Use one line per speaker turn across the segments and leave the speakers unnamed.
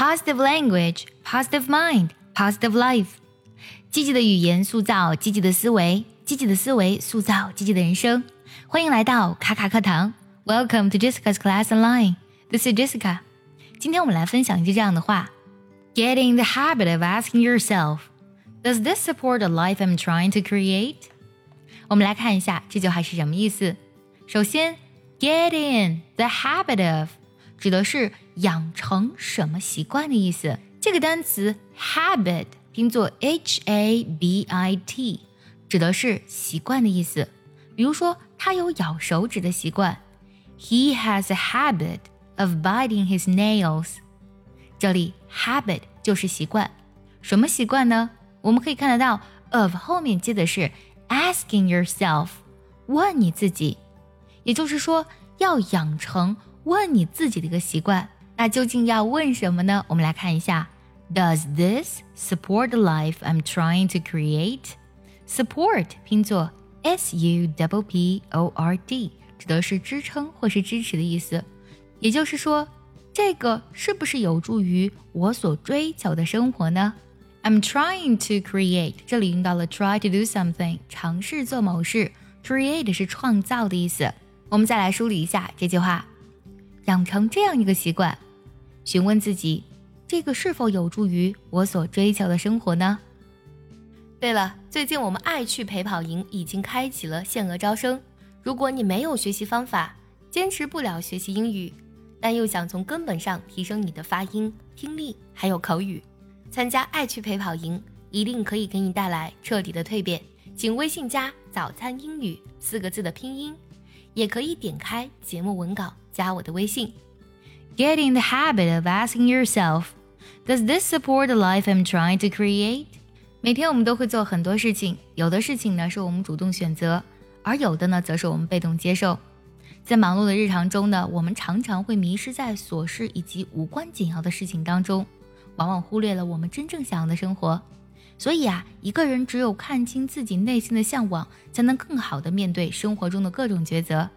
positive language, positive mind, positive life。积极的语言塑造积极的思维，积极的思维塑造积极的人生。欢迎来到卡卡课堂，Welcome to Jessica's Class Online。This is Jessica。今天我们来分享一句这样的话：Get in the habit of asking yourself, Does this support the life I'm trying to create？我们来看一下这句话是什么意思。首先，get in the habit of 指的是 养成什么习惯的意思。这个单词 habit 拼作 h a b i t，指的是习惯的意思。比如说，他有咬手指的习惯，He has a habit of biting his nails。这里 habit 就是习惯，什么习惯呢？我们可以看得到 of 后面接的是 asking yourself，问你自己，也就是说要养成。问你自己的一个习惯，那究竟要问什么呢？我们来看一下，Does this support the life I'm trying to create? Support 拼作 S U P P O R D，指的是支撑或是支持的意思。也就是说，这个是不是有助于我所追求的生活呢？I'm trying to create，这里用到了 try to do something，尝试做某事。Create 是创造的意思。我们再来梳理一下这句话。养成这样一个习惯， 询问自己，这个是否有助于我所追求的生活呢？对了，最近我们爱趣陪跑营已经开启了限额招生。如果你没有学习方法，坚持不了学习英语，但又想从根本上提升你的发音、听力还有口语，参加爱趣陪跑营一定可以给你带来彻底的蜕变。请微信加“早餐英语”四个字的拼音。也可以点开节目文稿，加我的微信。Get in the habit of asking yourself, Does this support the life I'm trying to create? 每天我们都会做很多事情，有的事情呢是我们主动选择，而有的呢则是我们被动接受。在忙碌的日常中呢，我们常常会迷失在琐事以及无关紧要的事情当中，往往忽略了我们真正想要的生活。所以啊，一个人只有看清自己内心的向往，才能更好的面对生活中的各种抉择。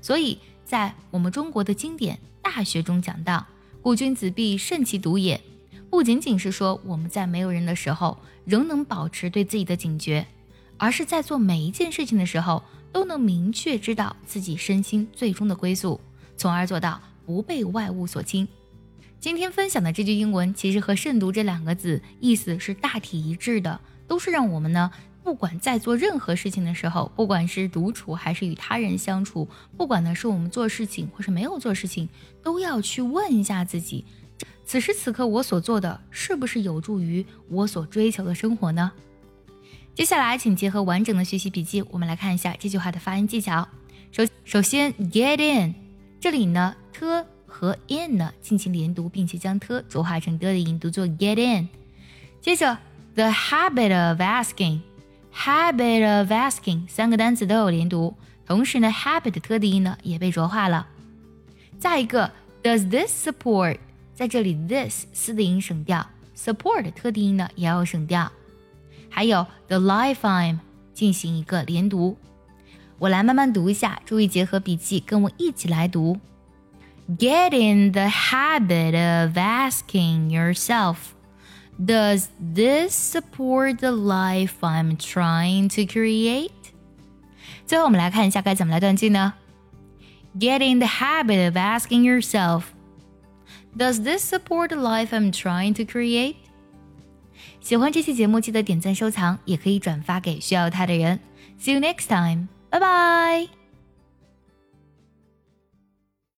所以在我们中国的经典《大学》中讲到：“故君子必慎其独也。”不仅仅是说我们在没有人的时候仍能保持对自己的警觉，而是在做每一件事情的时候都能明确知道自己身心最终的归宿，从而做到不被外物所侵。今天分享的这句英文，其实和“慎独”这两个字意思是大体一致的，都是让我们呢，不管在做任何事情的时候，不管是独处还是与他人相处，不管呢是我们做事情或是没有做事情，都要去问一下自己：此时此刻我所做的是不是有助于我所追求的生活呢？接下来，请结合完整的学习笔记，我们来看一下这句话的发音技巧。首首先，get in，这里呢，t。和 in 呢进行连读，并且将 t 浊化成 d 的音，读作 get in。接着，the habit of asking habit of asking 三个单词都有连读，同时呢，habit 的特的音呢也被浊化了。再一个，does this support，在这里 this 四的音省掉，support t 的音呢也要省掉。还有 the life I'm 进行一个连读，我来慢慢读一下，注意结合笔记，跟我一起来读。Get in the habit of asking yourself Does this support the life I'm trying to create? 最后，我们来看一下该怎么来断句呢？Get in the habit of asking yourself Does this support the life I'm trying to create? 喜欢这期节目，记得点赞收藏，也可以转发给需要它的人。See you next time. Bye bye.